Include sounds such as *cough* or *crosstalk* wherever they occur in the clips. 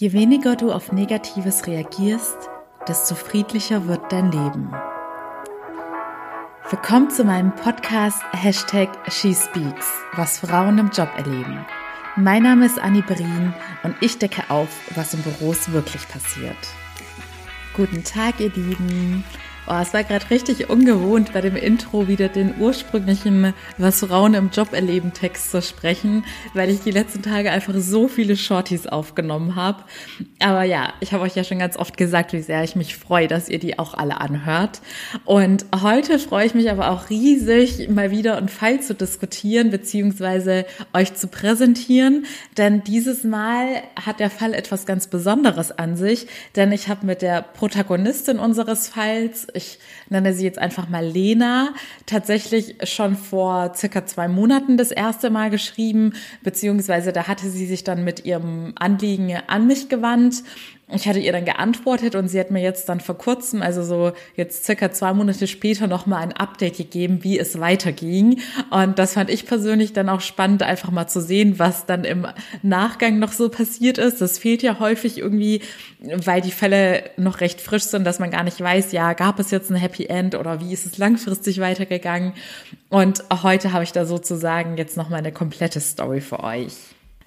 Je weniger du auf Negatives reagierst, desto friedlicher wird dein Leben. Willkommen zu meinem Podcast Hashtag SheSpeaks, was Frauen im Job erleben. Mein Name ist Annie Berin und ich decke auf, was in Büros wirklich passiert. Guten Tag, ihr Lieben. Oh, es war gerade richtig ungewohnt, bei dem Intro wieder den ursprünglichen Was Frauen im Job erleben Text zu sprechen, weil ich die letzten Tage einfach so viele Shorties aufgenommen habe. Aber ja, ich habe euch ja schon ganz oft gesagt, wie sehr ich mich freue, dass ihr die auch alle anhört. Und heute freue ich mich aber auch riesig, mal wieder einen Fall zu diskutieren, beziehungsweise euch zu präsentieren. Denn dieses Mal hat der Fall etwas ganz Besonderes an sich, denn ich habe mit der Protagonistin unseres Falls, ich nenne sie jetzt einfach mal Lena, tatsächlich schon vor circa zwei Monaten das erste Mal geschrieben, beziehungsweise da hatte sie sich dann mit ihrem Anliegen an mich gewandt ich hatte ihr dann geantwortet und sie hat mir jetzt dann vor kurzem, also so jetzt circa zwei Monate später, nochmal ein Update gegeben, wie es weiterging. Und das fand ich persönlich dann auch spannend, einfach mal zu sehen, was dann im Nachgang noch so passiert ist. Das fehlt ja häufig irgendwie, weil die Fälle noch recht frisch sind, dass man gar nicht weiß, ja, gab es jetzt ein Happy End oder wie ist es langfristig weitergegangen. Und heute habe ich da sozusagen jetzt nochmal eine komplette Story für euch.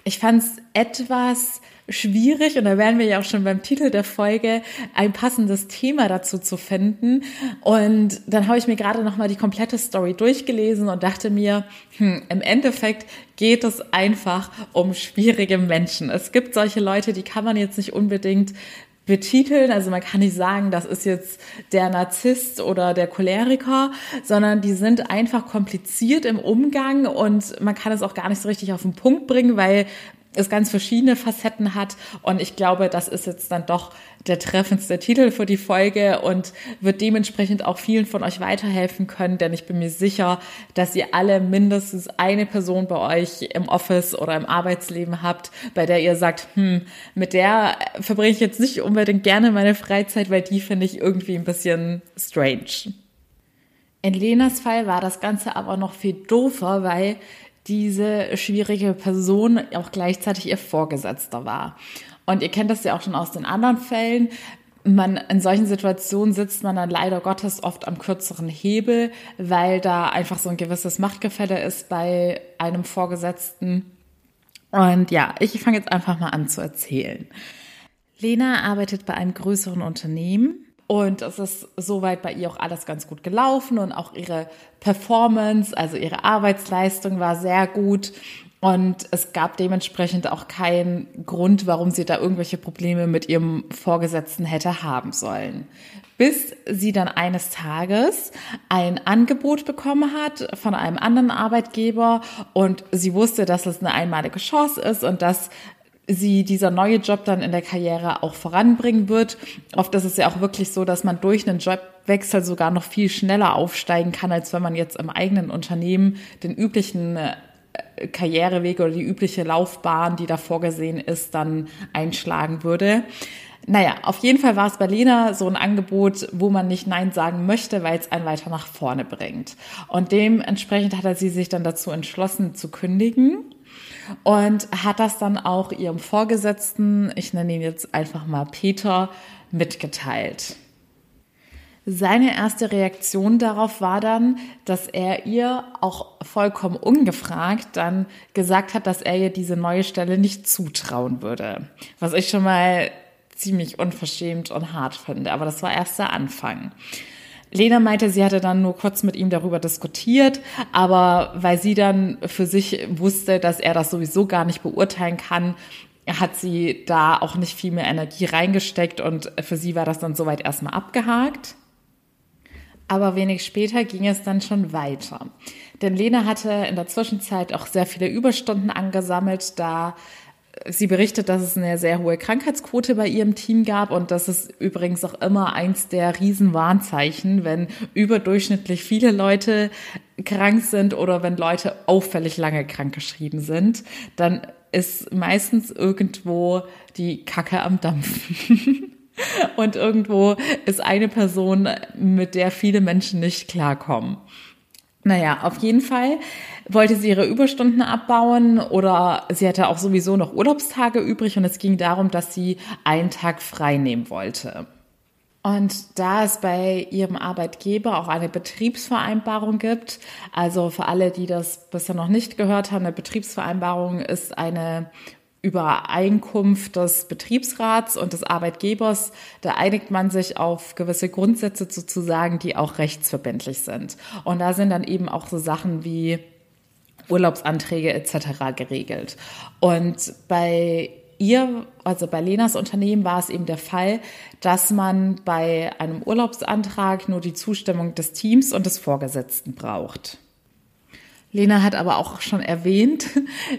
Ich fand es etwas schwierig und da wären wir ja auch schon beim Titel der Folge, ein passendes Thema dazu zu finden. Und dann habe ich mir gerade nochmal die komplette Story durchgelesen und dachte mir, hm, im Endeffekt geht es einfach um schwierige Menschen. Es gibt solche Leute, die kann man jetzt nicht unbedingt betiteln. Also man kann nicht sagen, das ist jetzt der Narzisst oder der Choleriker, sondern die sind einfach kompliziert im Umgang und man kann es auch gar nicht so richtig auf den Punkt bringen, weil es ganz verschiedene Facetten hat. Und ich glaube, das ist jetzt dann doch der treffendste Titel für die Folge und wird dementsprechend auch vielen von euch weiterhelfen können, denn ich bin mir sicher, dass ihr alle mindestens eine Person bei euch im Office oder im Arbeitsleben habt, bei der ihr sagt, hm, mit der verbringe ich jetzt nicht unbedingt gerne meine Freizeit, weil die finde ich irgendwie ein bisschen strange. In Lenas Fall war das Ganze aber noch viel doofer, weil diese schwierige Person auch gleichzeitig ihr Vorgesetzter war. Und ihr kennt das ja auch schon aus den anderen Fällen. Man, in solchen Situationen sitzt man dann leider Gottes oft am kürzeren Hebel, weil da einfach so ein gewisses Machtgefälle ist bei einem Vorgesetzten. Und ja, ich fange jetzt einfach mal an zu erzählen. Lena arbeitet bei einem größeren Unternehmen und es ist soweit bei ihr auch alles ganz gut gelaufen und auch ihre Performance, also ihre Arbeitsleistung war sehr gut. Und es gab dementsprechend auch keinen Grund, warum sie da irgendwelche Probleme mit ihrem Vorgesetzten hätte haben sollen. Bis sie dann eines Tages ein Angebot bekommen hat von einem anderen Arbeitgeber und sie wusste, dass es eine einmalige Chance ist und dass sie dieser neue Job dann in der Karriere auch voranbringen wird. Oft ist es ja auch wirklich so, dass man durch einen Jobwechsel sogar noch viel schneller aufsteigen kann, als wenn man jetzt im eigenen Unternehmen den üblichen äh, Karriereweg oder die übliche Laufbahn, die da vorgesehen ist, dann einschlagen würde. Naja, auf jeden Fall war es bei Lena so ein Angebot, wo man nicht Nein sagen möchte, weil es einen weiter nach vorne bringt. Und dementsprechend hat er sie sich dann dazu entschlossen zu kündigen und hat das dann auch ihrem Vorgesetzten, ich nenne ihn jetzt einfach mal Peter, mitgeteilt. Seine erste Reaktion darauf war dann, dass er ihr auch vollkommen ungefragt dann gesagt hat, dass er ihr diese neue Stelle nicht zutrauen würde. Was ich schon mal ziemlich unverschämt und hart finde. Aber das war erst der Anfang. Lena meinte, sie hatte dann nur kurz mit ihm darüber diskutiert, aber weil sie dann für sich wusste, dass er das sowieso gar nicht beurteilen kann, hat sie da auch nicht viel mehr Energie reingesteckt und für sie war das dann soweit erstmal abgehakt. Aber wenig später ging es dann schon weiter. Denn Lena hatte in der Zwischenzeit auch sehr viele Überstunden angesammelt, da Sie berichtet, dass es eine sehr hohe Krankheitsquote bei ihrem Team gab und das ist übrigens auch immer eins der Riesenwarnzeichen, wenn überdurchschnittlich viele Leute krank sind oder wenn Leute auffällig lange krankgeschrieben sind, dann ist meistens irgendwo die Kacke am Dampfen. *laughs* und irgendwo ist eine Person, mit der viele Menschen nicht klarkommen. Naja, auf jeden Fall wollte sie ihre Überstunden abbauen oder sie hatte auch sowieso noch Urlaubstage übrig und es ging darum, dass sie einen Tag frei nehmen wollte. Und da es bei ihrem Arbeitgeber auch eine Betriebsvereinbarung gibt, also für alle, die das bisher noch nicht gehört haben, eine Betriebsvereinbarung ist eine Übereinkunft des Betriebsrats und des Arbeitgebers. Da einigt man sich auf gewisse Grundsätze sozusagen, die auch rechtsverbindlich sind. Und da sind dann eben auch so Sachen wie Urlaubsanträge etc. geregelt. Und bei ihr, also bei Lenas Unternehmen war es eben der Fall, dass man bei einem Urlaubsantrag nur die Zustimmung des Teams und des Vorgesetzten braucht. Lena hat aber auch schon erwähnt,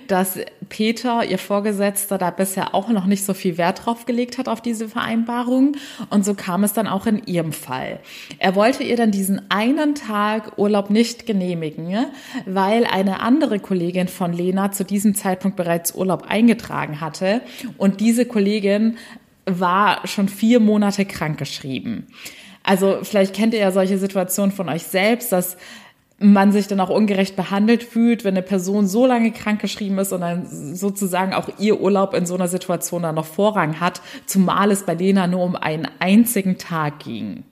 dass Peter, ihr Vorgesetzter, da bisher auch noch nicht so viel Wert drauf gelegt hat auf diese Vereinbarung. Und so kam es dann auch in ihrem Fall. Er wollte ihr dann diesen einen Tag Urlaub nicht genehmigen, weil eine andere Kollegin von Lena zu diesem Zeitpunkt bereits Urlaub eingetragen hatte. Und diese Kollegin war schon vier Monate krankgeschrieben. Also vielleicht kennt ihr ja solche Situationen von euch selbst, dass man sich dann auch ungerecht behandelt fühlt, wenn eine Person so lange krankgeschrieben ist und dann sozusagen auch ihr Urlaub in so einer Situation dann noch Vorrang hat, zumal es bei Lena nur um einen einzigen Tag ging.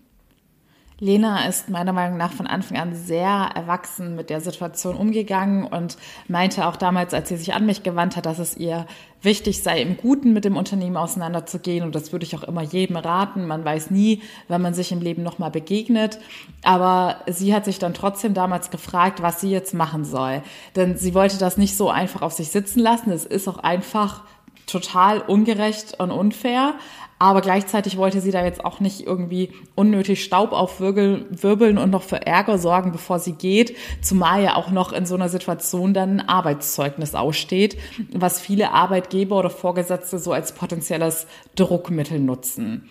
Lena ist meiner Meinung nach von Anfang an sehr erwachsen mit der Situation umgegangen und meinte auch damals, als sie sich an mich gewandt hat, dass es ihr wichtig sei, im Guten mit dem Unternehmen auseinanderzugehen. Und das würde ich auch immer jedem raten. Man weiß nie, wenn man sich im Leben nochmal begegnet. Aber sie hat sich dann trotzdem damals gefragt, was sie jetzt machen soll. Denn sie wollte das nicht so einfach auf sich sitzen lassen. Es ist auch einfach total ungerecht und unfair. Aber gleichzeitig wollte sie da jetzt auch nicht irgendwie unnötig Staub aufwirbeln und noch für Ärger sorgen, bevor sie geht. Zumal ja auch noch in so einer Situation dann ein Arbeitszeugnis aussteht, was viele Arbeitgeber oder Vorgesetzte so als potenzielles Druckmittel nutzen.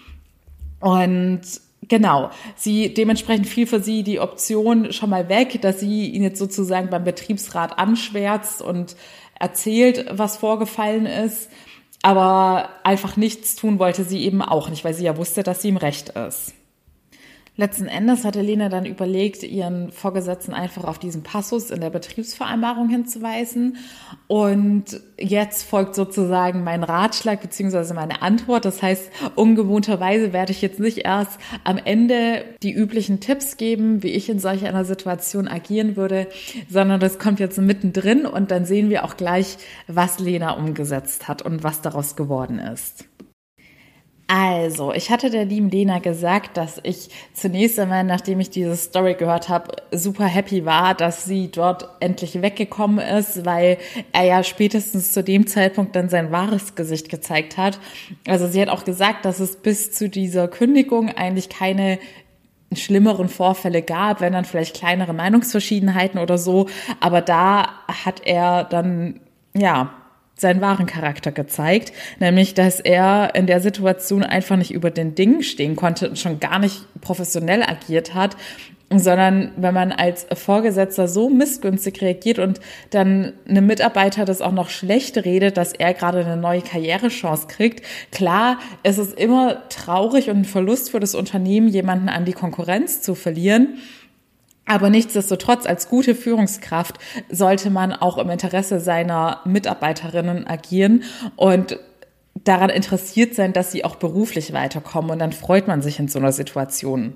Und Genau, sie dementsprechend fiel für sie die Option schon mal weg, dass sie ihn jetzt sozusagen beim Betriebsrat anschwärzt und erzählt, was vorgefallen ist. Aber einfach nichts tun wollte sie eben auch nicht, weil sie ja wusste, dass sie im Recht ist. Letzten Endes hatte Lena dann überlegt, ihren Vorgesetzten einfach auf diesen Passus in der Betriebsvereinbarung hinzuweisen. Und jetzt folgt sozusagen mein Ratschlag beziehungsweise meine Antwort. Das heißt, ungewohnterweise werde ich jetzt nicht erst am Ende die üblichen Tipps geben, wie ich in solch einer Situation agieren würde, sondern das kommt jetzt mittendrin und dann sehen wir auch gleich, was Lena umgesetzt hat und was daraus geworden ist. Also, ich hatte der lieben Lena gesagt, dass ich zunächst einmal, nachdem ich diese Story gehört habe, super happy war, dass sie dort endlich weggekommen ist, weil er ja spätestens zu dem Zeitpunkt dann sein wahres Gesicht gezeigt hat. Also sie hat auch gesagt, dass es bis zu dieser Kündigung eigentlich keine schlimmeren Vorfälle gab, wenn dann vielleicht kleinere Meinungsverschiedenheiten oder so. Aber da hat er dann, ja, seinen wahren Charakter gezeigt, nämlich dass er in der Situation einfach nicht über den Dingen stehen konnte und schon gar nicht professionell agiert hat, sondern wenn man als Vorgesetzter so missgünstig reagiert und dann eine Mitarbeiter das auch noch schlecht redet, dass er gerade eine neue Karrierechance kriegt. Klar, es ist immer traurig und ein Verlust für das Unternehmen, jemanden an die Konkurrenz zu verlieren. Aber nichtsdestotrotz, als gute Führungskraft sollte man auch im Interesse seiner Mitarbeiterinnen agieren und daran interessiert sein, dass sie auch beruflich weiterkommen. Und dann freut man sich in so einer Situation.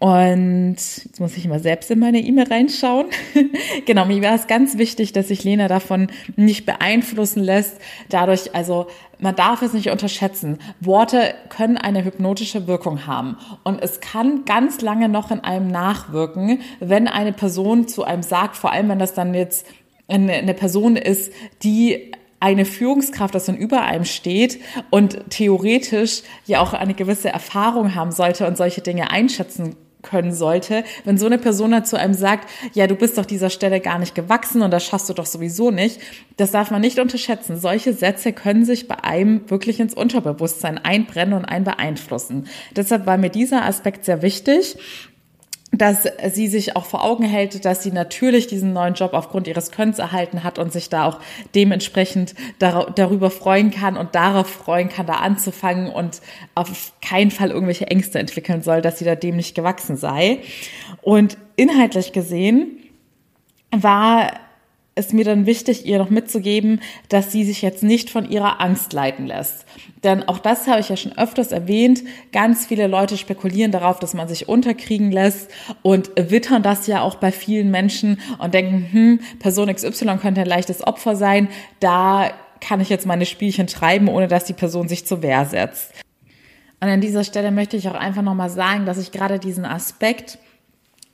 Und jetzt muss ich mal selbst in meine E-Mail reinschauen. *laughs* genau, mir war es ganz wichtig, dass sich Lena davon nicht beeinflussen lässt. Dadurch, also man darf es nicht unterschätzen. Worte können eine hypnotische Wirkung haben. Und es kann ganz lange noch in einem nachwirken, wenn eine Person zu einem sagt, vor allem wenn das dann jetzt eine, eine Person ist, die eine Führungskraft, das dann über einem steht und theoretisch ja auch eine gewisse Erfahrung haben sollte und solche Dinge einschätzen können sollte, wenn so eine Person dazu einem sagt, ja, du bist doch dieser Stelle gar nicht gewachsen und das schaffst du doch sowieso nicht. Das darf man nicht unterschätzen. Solche Sätze können sich bei einem wirklich ins Unterbewusstsein einbrennen und einen beeinflussen. Deshalb war mir dieser Aspekt sehr wichtig dass sie sich auch vor Augen hält, dass sie natürlich diesen neuen Job aufgrund ihres Könnens erhalten hat und sich da auch dementsprechend darüber freuen kann und darauf freuen kann, da anzufangen und auf keinen Fall irgendwelche Ängste entwickeln soll, dass sie da dem nicht gewachsen sei. Und inhaltlich gesehen war ist mir dann wichtig, ihr noch mitzugeben, dass sie sich jetzt nicht von ihrer Angst leiten lässt. Denn auch das habe ich ja schon öfters erwähnt. Ganz viele Leute spekulieren darauf, dass man sich unterkriegen lässt und wittern das ja auch bei vielen Menschen und denken, hm, Person XY könnte ein leichtes Opfer sein. Da kann ich jetzt meine Spielchen treiben, ohne dass die Person sich zur Wehr setzt. Und an dieser Stelle möchte ich auch einfach nochmal sagen, dass ich gerade diesen Aspekt,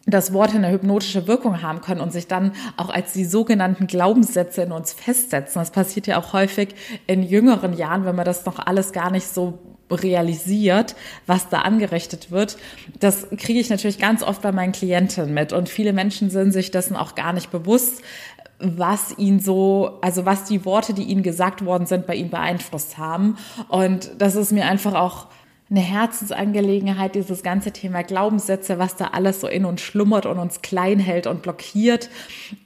dass Worte eine hypnotische Wirkung haben können und sich dann auch als die sogenannten Glaubenssätze in uns festsetzen. Das passiert ja auch häufig in jüngeren Jahren, wenn man das noch alles gar nicht so realisiert, was da angerichtet wird. Das kriege ich natürlich ganz oft bei meinen Klienten mit und viele Menschen sind sich dessen auch gar nicht bewusst, was ihn so, also was die Worte, die ihnen gesagt worden sind, bei ihm beeinflusst haben. Und das ist mir einfach auch eine Herzensangelegenheit, dieses ganze Thema Glaubenssätze, was da alles so in uns schlummert und uns klein hält und blockiert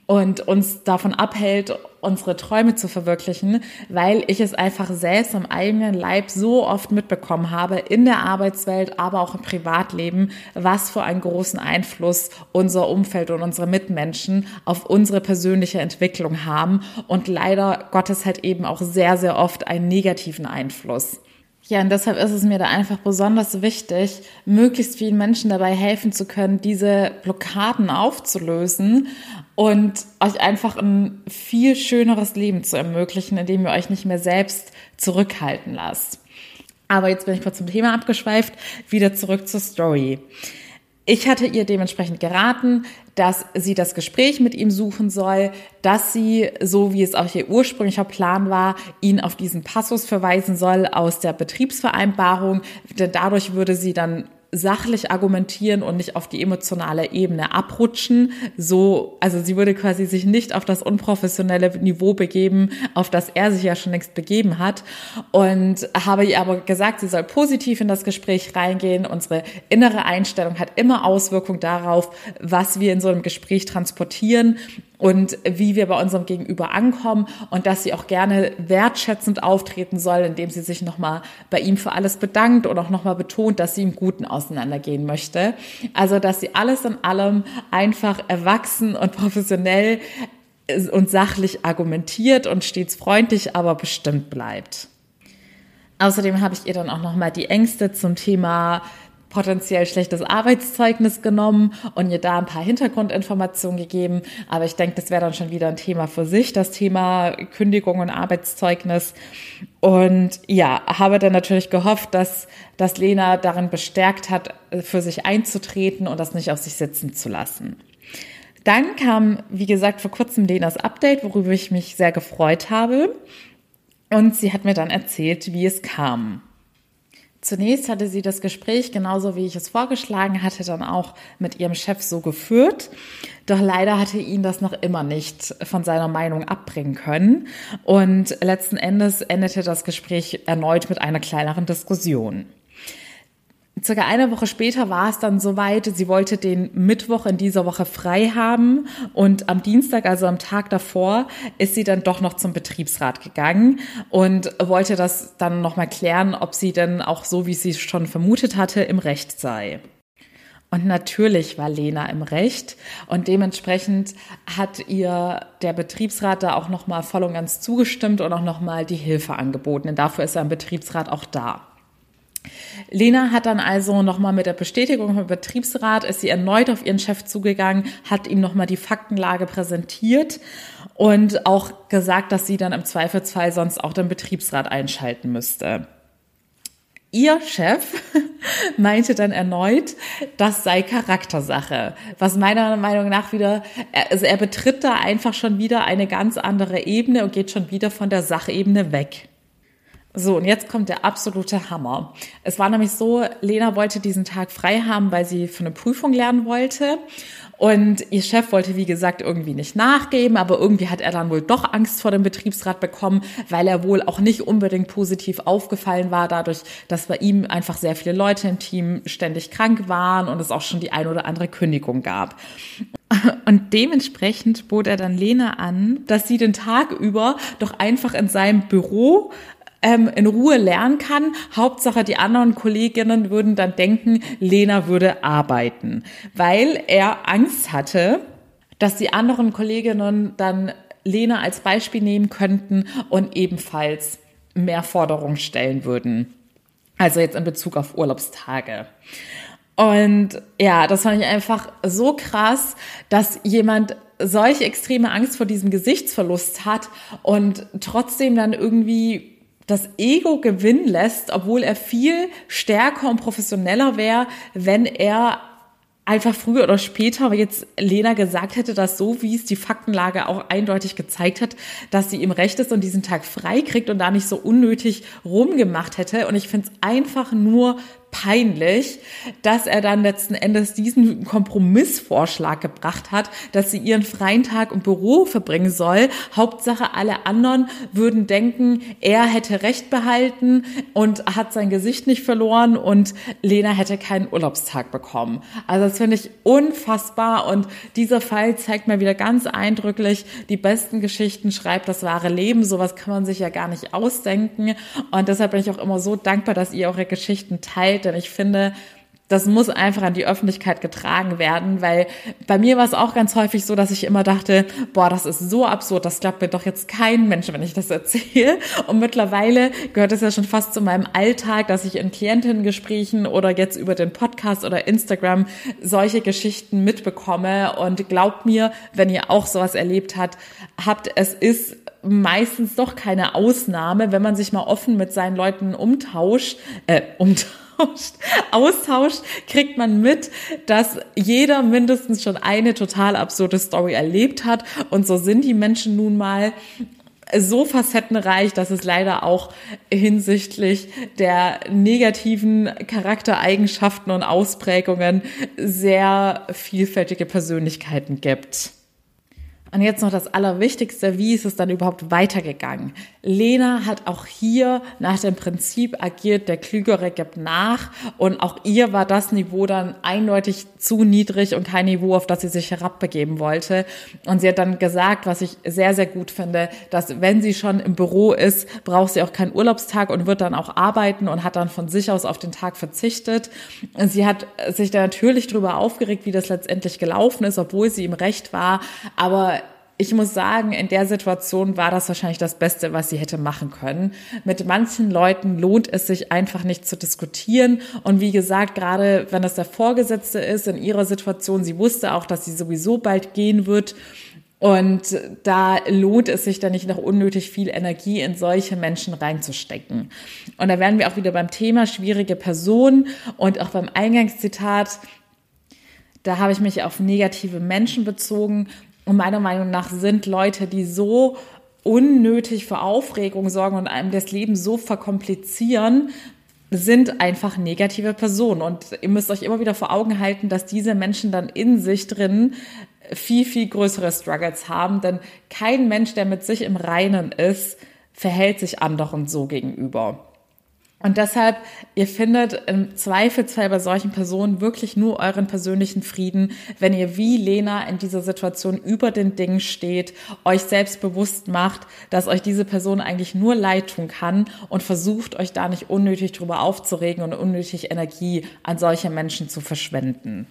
und uns davon abhält, unsere Träume zu verwirklichen, weil ich es einfach selbst am eigenen Leib so oft mitbekommen habe, in der Arbeitswelt, aber auch im Privatleben, was für einen großen Einfluss unser Umfeld und unsere Mitmenschen auf unsere persönliche Entwicklung haben und leider Gottes halt eben auch sehr, sehr oft einen negativen Einfluss. Ja, und deshalb ist es mir da einfach besonders wichtig, möglichst vielen Menschen dabei helfen zu können, diese Blockaden aufzulösen und euch einfach ein viel schöneres Leben zu ermöglichen, indem ihr euch nicht mehr selbst zurückhalten lasst. Aber jetzt bin ich kurz zum Thema abgeschweift, wieder zurück zur Story. Ich hatte ihr dementsprechend geraten, dass sie das Gespräch mit ihm suchen soll, dass sie, so wie es auch ihr ursprünglicher Plan war, ihn auf diesen Passus verweisen soll aus der Betriebsvereinbarung, denn dadurch würde sie dann sachlich argumentieren und nicht auf die emotionale Ebene abrutschen. So, also sie würde quasi sich nicht auf das unprofessionelle Niveau begeben, auf das er sich ja schon längst begeben hat. Und habe ihr aber gesagt, sie soll positiv in das Gespräch reingehen. Unsere innere Einstellung hat immer Auswirkung darauf, was wir in so einem Gespräch transportieren und wie wir bei unserem Gegenüber ankommen und dass sie auch gerne wertschätzend auftreten soll, indem sie sich nochmal bei ihm für alles bedankt und auch nochmal betont, dass sie im Guten auseinandergehen möchte. Also, dass sie alles in allem einfach erwachsen und professionell und sachlich argumentiert und stets freundlich, aber bestimmt bleibt. Außerdem habe ich ihr dann auch nochmal die Ängste zum Thema potenziell schlechtes Arbeitszeugnis genommen und ihr da ein paar Hintergrundinformationen gegeben. Aber ich denke, das wäre dann schon wieder ein Thema für sich, das Thema Kündigung und Arbeitszeugnis. Und ja, habe dann natürlich gehofft, dass, dass Lena darin bestärkt hat, für sich einzutreten und das nicht auf sich sitzen zu lassen. Dann kam, wie gesagt, vor kurzem Lenas Update, worüber ich mich sehr gefreut habe. Und sie hat mir dann erzählt, wie es kam. Zunächst hatte sie das Gespräch, genauso wie ich es vorgeschlagen hatte, dann auch mit ihrem Chef so geführt. Doch leider hatte ihn das noch immer nicht von seiner Meinung abbringen können. Und letzten Endes endete das Gespräch erneut mit einer kleineren Diskussion. Circa eine Woche später war es dann soweit, sie wollte den Mittwoch in dieser Woche frei haben und am Dienstag, also am Tag davor, ist sie dann doch noch zum Betriebsrat gegangen und wollte das dann nochmal klären, ob sie denn auch so, wie sie es schon vermutet hatte, im Recht sei. Und natürlich war Lena im Recht und dementsprechend hat ihr der Betriebsrat da auch nochmal voll und ganz zugestimmt und auch nochmal die Hilfe angeboten. Denn dafür ist ein Betriebsrat auch da. Lena hat dann also nochmal mit der Bestätigung vom Betriebsrat, ist sie erneut auf ihren Chef zugegangen, hat ihm nochmal die Faktenlage präsentiert und auch gesagt, dass sie dann im Zweifelsfall sonst auch den Betriebsrat einschalten müsste. Ihr Chef *laughs* meinte dann erneut, das sei Charaktersache, was meiner Meinung nach wieder, also er betritt da einfach schon wieder eine ganz andere Ebene und geht schon wieder von der Sachebene weg. So, und jetzt kommt der absolute Hammer. Es war nämlich so, Lena wollte diesen Tag frei haben, weil sie für eine Prüfung lernen wollte. Und ihr Chef wollte, wie gesagt, irgendwie nicht nachgeben, aber irgendwie hat er dann wohl doch Angst vor dem Betriebsrat bekommen, weil er wohl auch nicht unbedingt positiv aufgefallen war, dadurch, dass bei ihm einfach sehr viele Leute im Team ständig krank waren und es auch schon die ein oder andere Kündigung gab. Und dementsprechend bot er dann Lena an, dass sie den Tag über doch einfach in seinem Büro ähm, in Ruhe lernen kann. Hauptsache, die anderen Kolleginnen würden dann denken, Lena würde arbeiten, weil er Angst hatte, dass die anderen Kolleginnen dann Lena als Beispiel nehmen könnten und ebenfalls mehr Forderungen stellen würden. Also jetzt in Bezug auf Urlaubstage. Und ja, das fand ich einfach so krass, dass jemand solche extreme Angst vor diesem Gesichtsverlust hat und trotzdem dann irgendwie das Ego gewinnen lässt, obwohl er viel stärker und professioneller wäre, wenn er einfach früher oder später, aber jetzt Lena gesagt hätte, dass so wie es die Faktenlage auch eindeutig gezeigt hat, dass sie ihm recht ist und diesen Tag frei kriegt und da nicht so unnötig rumgemacht hätte. Und ich finde es einfach nur peinlich, dass er dann letzten Endes diesen Kompromissvorschlag gebracht hat, dass sie ihren freien Tag im Büro verbringen soll. Hauptsache alle anderen würden denken, er hätte Recht behalten und hat sein Gesicht nicht verloren und Lena hätte keinen Urlaubstag bekommen. Also das finde ich unfassbar und dieser Fall zeigt mir wieder ganz eindrücklich, die besten Geschichten schreibt das wahre Leben. Sowas kann man sich ja gar nicht ausdenken und deshalb bin ich auch immer so dankbar, dass ihr eure Geschichten teilt Denn ich finde, das muss einfach an die Öffentlichkeit getragen werden, weil bei mir war es auch ganz häufig so, dass ich immer dachte, boah, das ist so absurd, das glaubt mir doch jetzt kein Mensch, wenn ich das *laughs* erzähle. Und mittlerweile gehört es ja schon fast zu meinem Alltag, dass ich in Klientengesprächen oder jetzt über den Podcast oder Instagram solche Geschichten mitbekomme. Und glaubt mir, wenn ihr auch sowas erlebt habt, habt, es ist meistens doch keine Ausnahme, wenn man sich mal offen mit seinen Leuten umtauscht, äh, umtauscht austauscht, austauscht, kriegt man mit, dass jeder mindestens schon eine total absurde Story erlebt hat. Und so sind die Menschen nun mal so facettenreich, dass es leider auch hinsichtlich der negativen Charaktereigenschaften und Ausprägungen sehr vielfältige Persönlichkeiten gibt. Und jetzt noch das Allerwichtigste, wie ist es dann überhaupt weitergegangen? Lena hat auch hier nach dem Prinzip agiert, der Klügere gibt nach und auch ihr war das Niveau dann eindeutig zu niedrig und kein Niveau, auf das sie sich herabbegeben wollte. Und sie hat dann gesagt, was ich sehr, sehr gut finde, dass wenn sie schon im Büro ist, braucht sie auch keinen Urlaubstag und wird dann auch arbeiten und hat dann von sich aus auf den Tag verzichtet. Sie hat sich da natürlich drüber aufgeregt, wie das letztendlich gelaufen ist, obwohl sie im Recht war, aber ich muss sagen, in der Situation war das wahrscheinlich das Beste, was sie hätte machen können. Mit manchen Leuten lohnt es sich einfach nicht zu diskutieren. Und wie gesagt, gerade wenn das der Vorgesetzte ist, in ihrer Situation, sie wusste auch, dass sie sowieso bald gehen wird. Und da lohnt es sich dann nicht noch unnötig viel Energie in solche Menschen reinzustecken. Und da werden wir auch wieder beim Thema schwierige Personen und auch beim Eingangszitat. Da habe ich mich auf negative Menschen bezogen und meiner Meinung nach sind Leute, die so unnötig für Aufregung sorgen und einem das Leben so verkomplizieren, sind einfach negative Personen. Und ihr müsst euch immer wieder vor Augen halten, dass diese Menschen dann in sich drin viel, viel größere Struggles haben. Denn kein Mensch, der mit sich im Reinen ist, verhält sich anderen so gegenüber. Und deshalb, ihr findet im Zweifelsfall bei solchen Personen wirklich nur euren persönlichen Frieden, wenn ihr wie Lena in dieser Situation über den Dingen steht, euch selbst bewusst macht, dass euch diese Person eigentlich nur leid tun kann und versucht, euch da nicht unnötig drüber aufzuregen und unnötig Energie an solche Menschen zu verschwenden.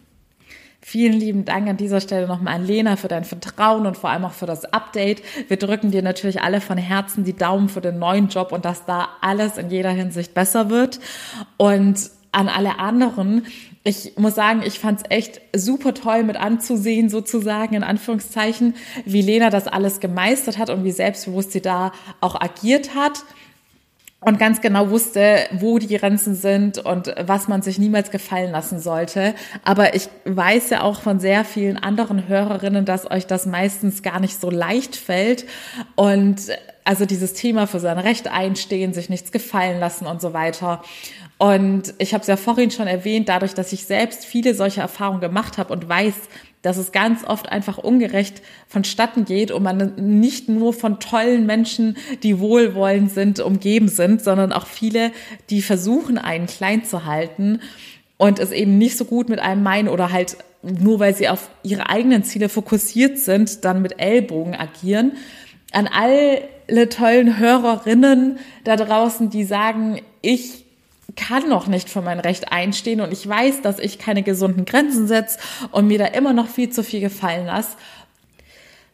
Vielen lieben Dank an dieser Stelle nochmal an Lena für dein Vertrauen und vor allem auch für das Update. Wir drücken dir natürlich alle von Herzen die Daumen für den neuen Job und dass da alles in jeder Hinsicht besser wird. Und an alle anderen, ich muss sagen, ich fand es echt super toll mit anzusehen, sozusagen, in Anführungszeichen, wie Lena das alles gemeistert hat und wie selbstbewusst sie da auch agiert hat und ganz genau wusste, wo die Grenzen sind und was man sich niemals gefallen lassen sollte. Aber ich weiß ja auch von sehr vielen anderen Hörerinnen, dass euch das meistens gar nicht so leicht fällt und also dieses Thema für sein Recht einstehen, sich nichts gefallen lassen und so weiter. Und ich habe es ja vorhin schon erwähnt, dadurch, dass ich selbst viele solche Erfahrungen gemacht habe und weiß, dass es ganz oft einfach ungerecht vonstatten geht und man nicht nur von tollen Menschen, die wohlwollend sind, umgeben sind, sondern auch viele, die versuchen, einen klein zu halten und es eben nicht so gut mit einem meinen oder halt nur weil sie auf ihre eigenen Ziele fokussiert sind, dann mit Ellbogen agieren. An alle tollen Hörerinnen da draußen, die sagen, ich kann noch nicht für mein Recht einstehen und ich weiß, dass ich keine gesunden Grenzen setze und mir da immer noch viel zu viel gefallen lasse.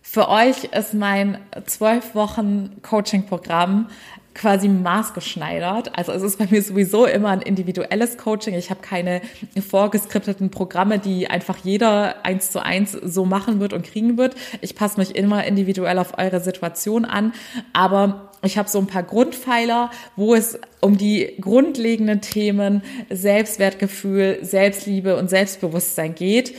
Für euch ist mein zwölf Wochen Coaching-Programm quasi maßgeschneidert. Also es ist bei mir sowieso immer ein individuelles Coaching. Ich habe keine vorgeskripteten Programme, die einfach jeder eins zu eins so machen wird und kriegen wird. Ich passe mich immer individuell auf eure Situation an. Aber ich habe so ein paar Grundpfeiler, wo es um die grundlegenden Themen Selbstwertgefühl, Selbstliebe und Selbstbewusstsein geht.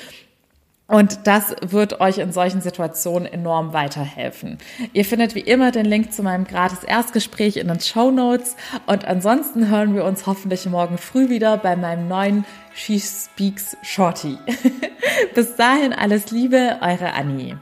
Und das wird euch in solchen Situationen enorm weiterhelfen. Ihr findet wie immer den Link zu meinem gratis Erstgespräch in den Show Notes. Und ansonsten hören wir uns hoffentlich morgen früh wieder bei meinem neuen She Speaks Shorty. *laughs* Bis dahin alles Liebe, eure Annie.